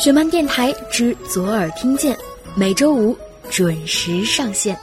雪漫电台之左耳听见，每周五准时上线。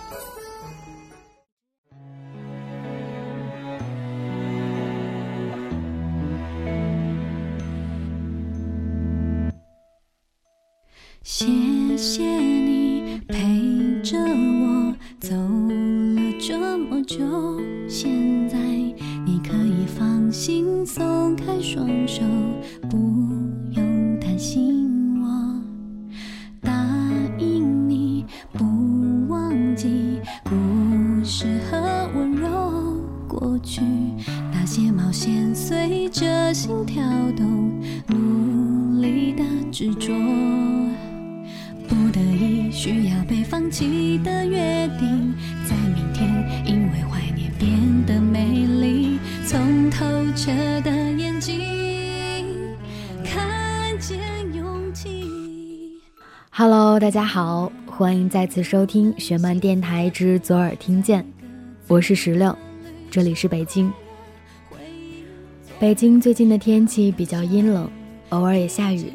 大家好，欢迎再次收听学漫电台之左耳听见，我是石榴，这里是北京。北京最近的天气比较阴冷，偶尔也下雨。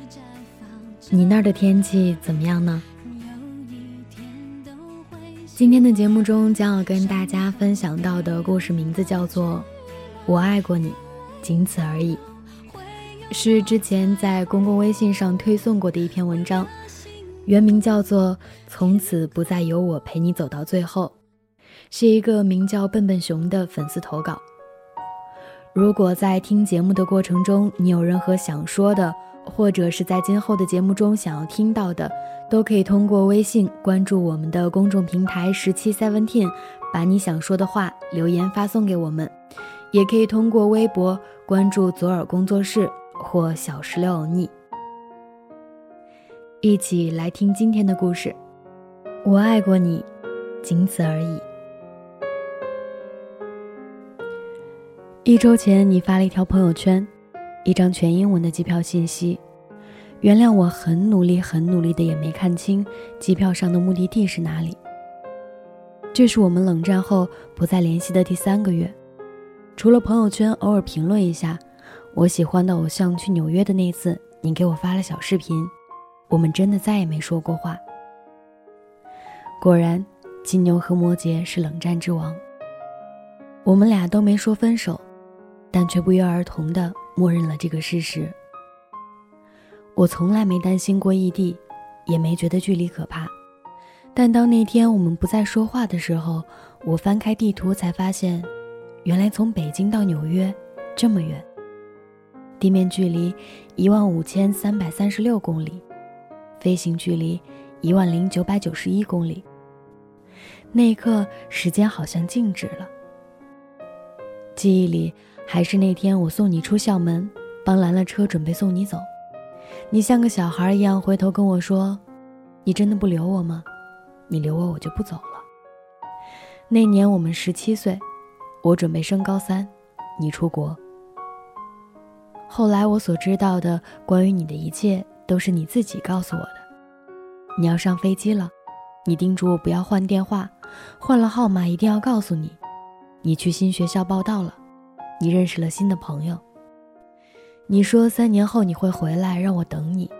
你那儿的天气怎么样呢？今天的节目中将要跟大家分享到的故事名字叫做《我爱过你，仅此而已》，是之前在公共微信上推送过的一篇文章，原名叫做《从此不再有我陪你走到最后》，是一个名叫笨笨熊的粉丝投稿。如果在听节目的过程中，你有任何想说的，或者是在今后的节目中想要听到的，都可以通过微信关注我们的公众平台十七 Seventeen，把你想说的话留言发送给我们，也可以通过微博关注左耳工作室或小石榴欧尼，一起来听今天的故事。我爱过你，仅此而已。一周前，你发了一条朋友圈，一张全英文的机票信息。原谅我很努力、很努力的也没看清机票上的目的地是哪里。这是我们冷战后不再联系的第三个月，除了朋友圈偶尔评论一下我喜欢的偶像去纽约的那次，你给我发了小视频，我们真的再也没说过话。果然，金牛和摩羯是冷战之王。我们俩都没说分手。但却不约而同地默认了这个事实。我从来没担心过异地，也没觉得距离可怕。但当那天我们不再说话的时候，我翻开地图才发现，原来从北京到纽约这么远，地面距离一万五千三百三十六公里，飞行距离一万零九百九十一公里。那一刻，时间好像静止了。记忆里。还是那天我送你出校门，帮拦了车，准备送你走。你像个小孩一样回头跟我说：“你真的不留我吗？你留我，我就不走了。”那年我们十七岁，我准备升高三，你出国。后来我所知道的关于你的一切，都是你自己告诉我的。你要上飞机了，你叮嘱我不要换电话，换了号码一定要告诉你。你去新学校报到了。你认识了新的朋友。你说三年后你会回来，让我等你。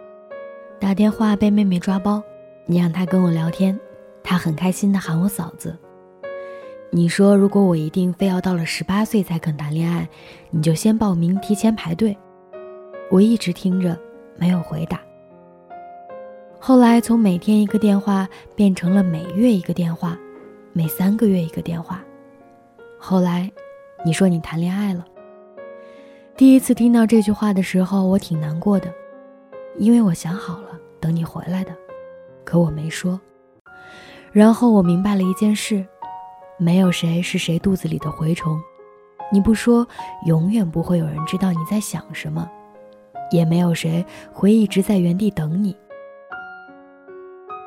打电话被妹妹抓包，你让她跟我聊天，她很开心的喊我嫂子。你说如果我一定非要到了十八岁才肯谈恋爱，你就先报名提前排队。我一直听着，没有回答。后来从每天一个电话变成了每月一个电话，每三个月一个电话。后来。你说你谈恋爱了。第一次听到这句话的时候，我挺难过的，因为我想好了等你回来的，可我没说。然后我明白了一件事：没有谁是谁肚子里的蛔虫，你不说，永远不会有人知道你在想什么，也没有谁会一直在原地等你。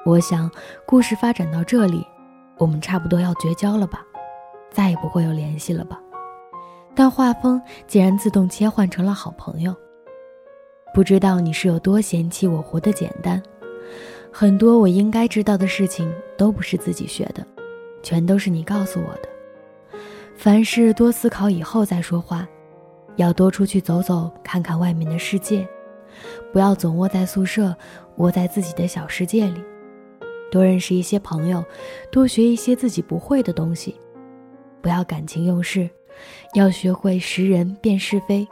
我想，故事发展到这里，我们差不多要绝交了吧，再也不会有联系了吧。但画风竟然自动切换成了好朋友。不知道你是有多嫌弃我活得简单，很多我应该知道的事情都不是自己学的，全都是你告诉我的。凡事多思考以后再说话，要多出去走走，看看外面的世界，不要总窝在宿舍，窝在自己的小世界里。多认识一些朋友，多学一些自己不会的东西。不要感情用事，要学会识人辨是非。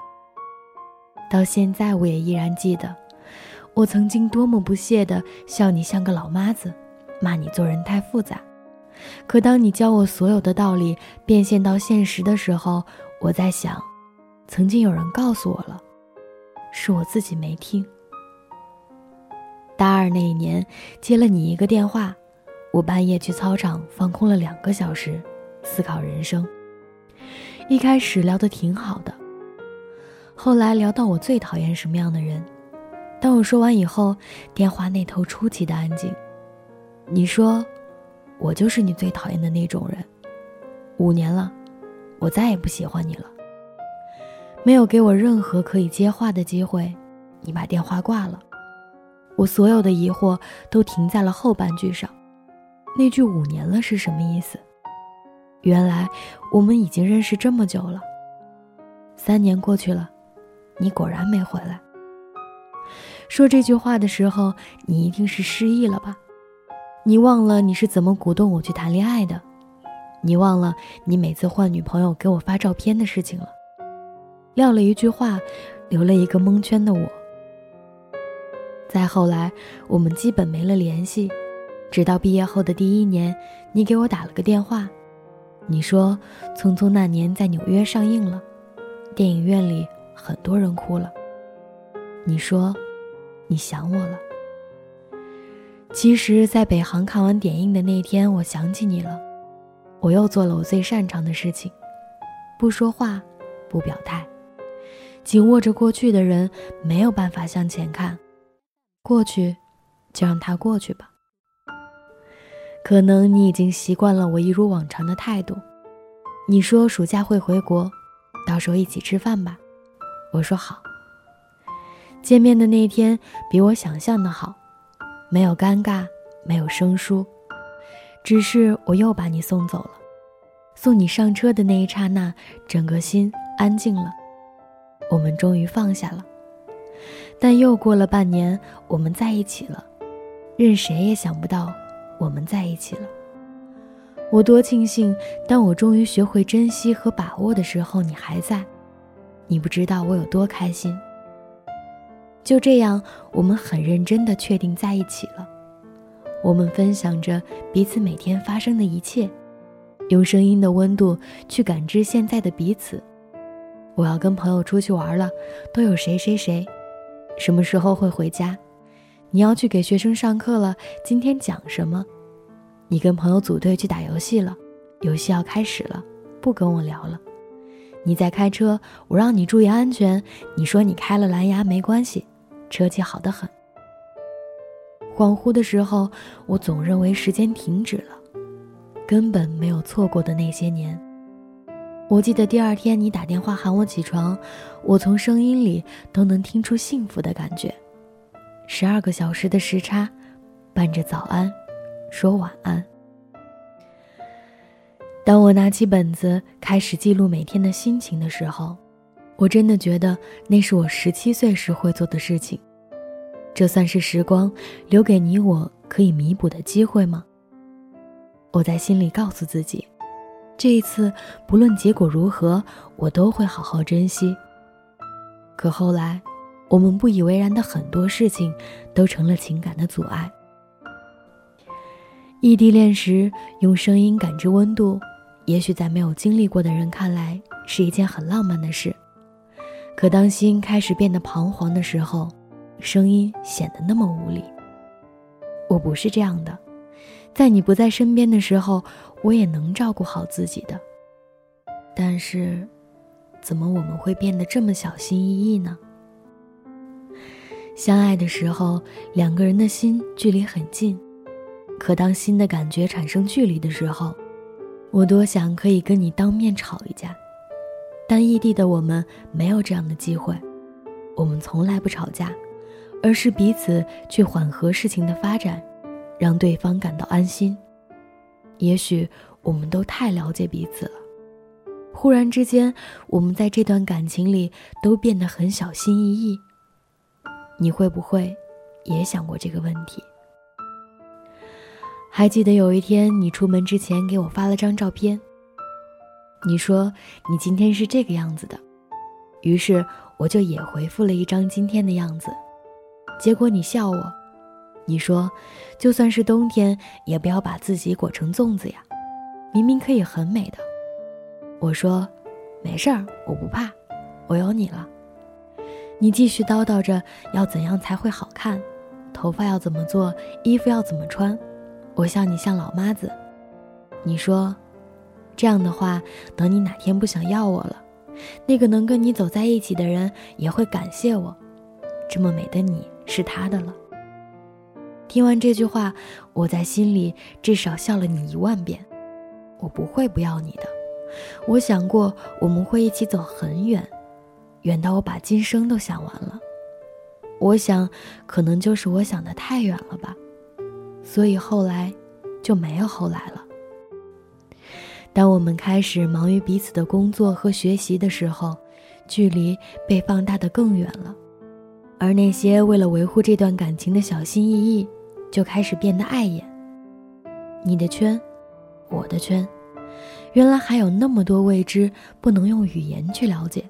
到现在，我也依然记得，我曾经多么不屑地笑你像个老妈子，骂你做人太复杂。可当你教我所有的道理变现到现实的时候，我在想，曾经有人告诉我了，是我自己没听。大二那一年，接了你一个电话，我半夜去操场放空了两个小时，思考人生。一开始聊得挺好的，后来聊到我最讨厌什么样的人。当我说完以后，电话那头出奇的安静。你说。我就是你最讨厌的那种人，五年了，我再也不喜欢你了。没有给我任何可以接话的机会，你把电话挂了。我所有的疑惑都停在了后半句上，那句“五年了”是什么意思？原来我们已经认识这么久了，三年过去了，你果然没回来。说这句话的时候，你一定是失忆了吧？你忘了你是怎么鼓动我去谈恋爱的，你忘了你每次换女朋友给我发照片的事情了，撂了一句话，留了一个蒙圈的我。再后来，我们基本没了联系，直到毕业后的第一年，你给我打了个电话，你说《匆匆那年》在纽约上映了，电影院里很多人哭了。你说，你想我了。其实，在北航看完点映的那天，我想起你了。我又做了我最擅长的事情，不说话，不表态。紧握着过去的人，没有办法向前看。过去，就让它过去吧。可能你已经习惯了我一如往常的态度。你说暑假会回国，到时候一起吃饭吧。我说好。见面的那天，比我想象的好。没有尴尬，没有生疏，只是我又把你送走了。送你上车的那一刹那，整个心安静了。我们终于放下了。但又过了半年，我们在一起了。任谁也想不到，我们在一起了。我多庆幸，当我终于学会珍惜和把握的时候，你还在。你不知道我有多开心。就这样，我们很认真地确定在一起了。我们分享着彼此每天发生的一切，用声音的温度去感知现在的彼此。我要跟朋友出去玩了，都有谁谁谁，什么时候会回家？你要去给学生上课了，今天讲什么？你跟朋友组队去打游戏了，游戏要开始了，不跟我聊了。你在开车，我让你注意安全，你说你开了蓝牙没关系。车技好得很。恍惚的时候，我总认为时间停止了，根本没有错过的那些年。我记得第二天你打电话喊我起床，我从声音里都能听出幸福的感觉。十二个小时的时差，伴着早安，说晚安。当我拿起本子开始记录每天的心情的时候。我真的觉得那是我十七岁时会做的事情，这算是时光留给你我可以弥补的机会吗？我在心里告诉自己，这一次不论结果如何，我都会好好珍惜。可后来，我们不以为然的很多事情，都成了情感的阻碍。异地恋时用声音感知温度，也许在没有经历过的人看来是一件很浪漫的事。可当心开始变得彷徨的时候，声音显得那么无力。我不是这样的，在你不在身边的时候，我也能照顾好自己的。但是，怎么我们会变得这么小心翼翼呢？相爱的时候，两个人的心距离很近，可当心的感觉产生距离的时候，我多想可以跟你当面吵一架。但异地的我们没有这样的机会，我们从来不吵架，而是彼此去缓和事情的发展，让对方感到安心。也许我们都太了解彼此了，忽然之间，我们在这段感情里都变得很小心翼翼。你会不会也想过这个问题？还记得有一天你出门之前给我发了张照片，你说你今天是这个样子的，于是我就也回复了一张今天的样子，结果你笑我，你说就算是冬天也不要把自己裹成粽子呀，明明可以很美的。我说没事儿，我不怕，我有你了。你继续叨叨着要怎样才会好看，头发要怎么做，衣服要怎么穿。我笑你像老妈子，你说，这样的话，等你哪天不想要我了，那个能跟你走在一起的人也会感谢我，这么美的你是他的了。听完这句话，我在心里至少笑了你一万遍。我不会不要你的，我想过我们会一起走很远，远到我把今生都想完了。我想，可能就是我想的太远了吧。所以后来，就没有后来了。当我们开始忙于彼此的工作和学习的时候，距离被放大的更远了，而那些为了维护这段感情的小心翼翼，就开始变得碍眼。你的圈，我的圈，原来还有那么多未知，不能用语言去了解。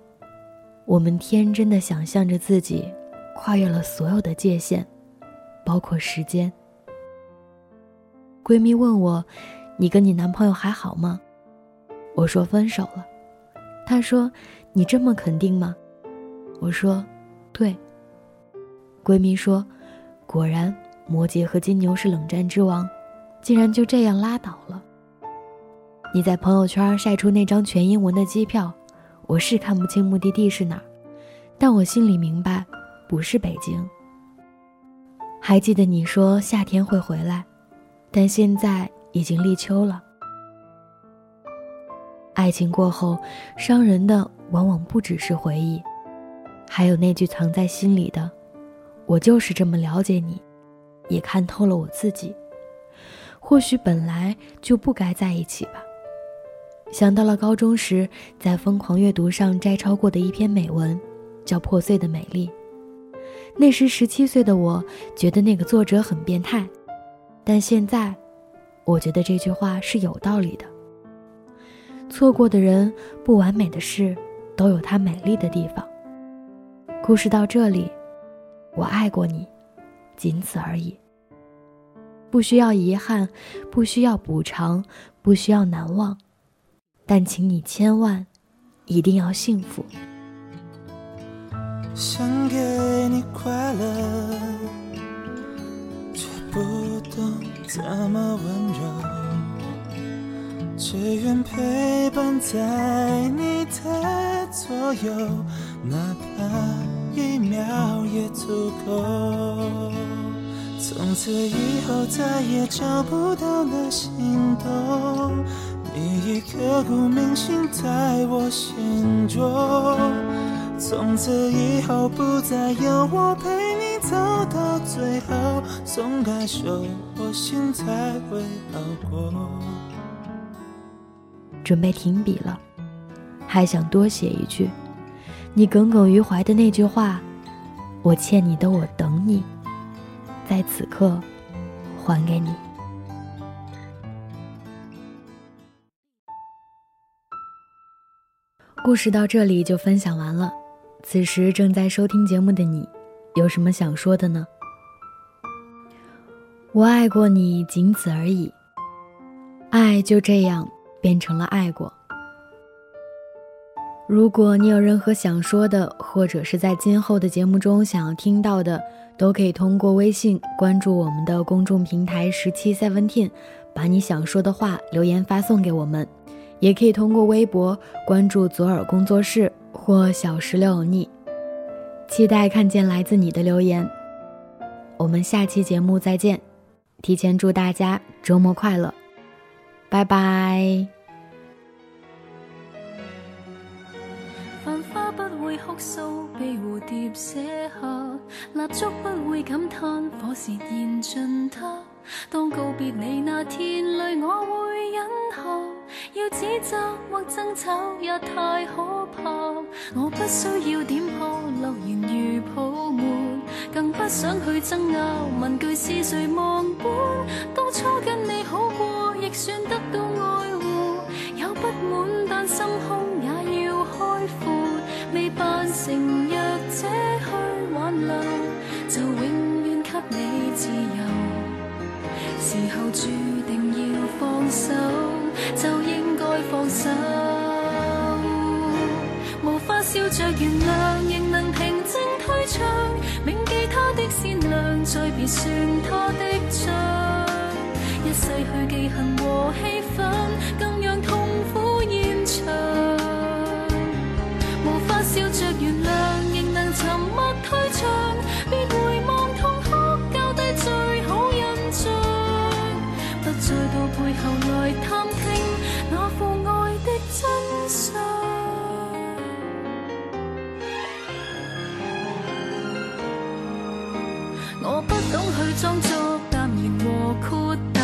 我们天真的想象着自己，跨越了所有的界限，包括时间。闺蜜问我：“你跟你男朋友还好吗？”我说：“分手了。”她说：“你这么肯定吗？”我说：“对。”闺蜜说：“果然，摩羯和金牛是冷战之王，竟然就这样拉倒了。”你在朋友圈晒出那张全英文的机票，我是看不清目的地是哪儿，但我心里明白，不是北京。还记得你说夏天会回来。但现在已经立秋了。爱情过后，伤人的往往不只是回忆，还有那句藏在心里的“我就是这么了解你，也看透了我自己”。或许本来就不该在一起吧。想到了高中时在疯狂阅读上摘抄过的一篇美文，叫《破碎的美丽》。那时十七岁的我，觉得那个作者很变态。但现在，我觉得这句话是有道理的。错过的人，不完美的事，都有它美丽的地方。故事到这里，我爱过你，仅此而已。不需要遗憾，不需要补偿，不需要难忘，但请你千万，一定要幸福。想给你快乐，却不。懂怎么温柔，只愿陪伴在你的左右，哪怕秒也足够。从此以后再也找不到了心动，你已刻骨铭心在我心中。从此以后不再有我陪你。走到最后，松开手，我心才会好过。准备停笔了，还想多写一句，你耿耿于怀的那句话，我欠你的，我等你，在此刻还给你。故事到这里就分享完了，此时正在收听节目的你。有什么想说的呢？我爱过你，仅此而已。爱就这样变成了爱过。如果你有任何想说的，或者是在今后的节目中想要听到的，都可以通过微信关注我们的公众平台十七 seventeen，把你想说的话留言发送给我们。也可以通过微博关注左耳工作室或小石榴欧尼。期待看见来自你的留言，我们下期节目再见，提前祝大家周末快乐，拜拜。不会哭诉被蝴蝶写下蜡烛不会感叹火是燃尽。它当告别你那天泪我会忍下要指责或争吵也太可怕我不需要点破乐言如泡沫更不想去争拗问句是谁忘本当初跟你好过亦算得自由。时候注定要放手就应该放手。无法笑着原谅仍能平静退场铭记他的善良再别算他的账一世去记恨和气氛更让痛苦延长。无法笑着原谅后来探听那父爱的真相，我不懂去装作淡然和豁达，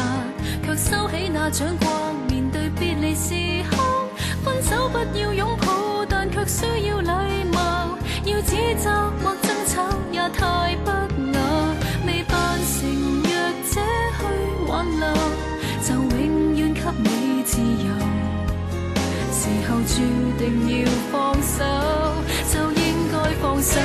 却收起那掌掴。时候注定要放手，就应该放手。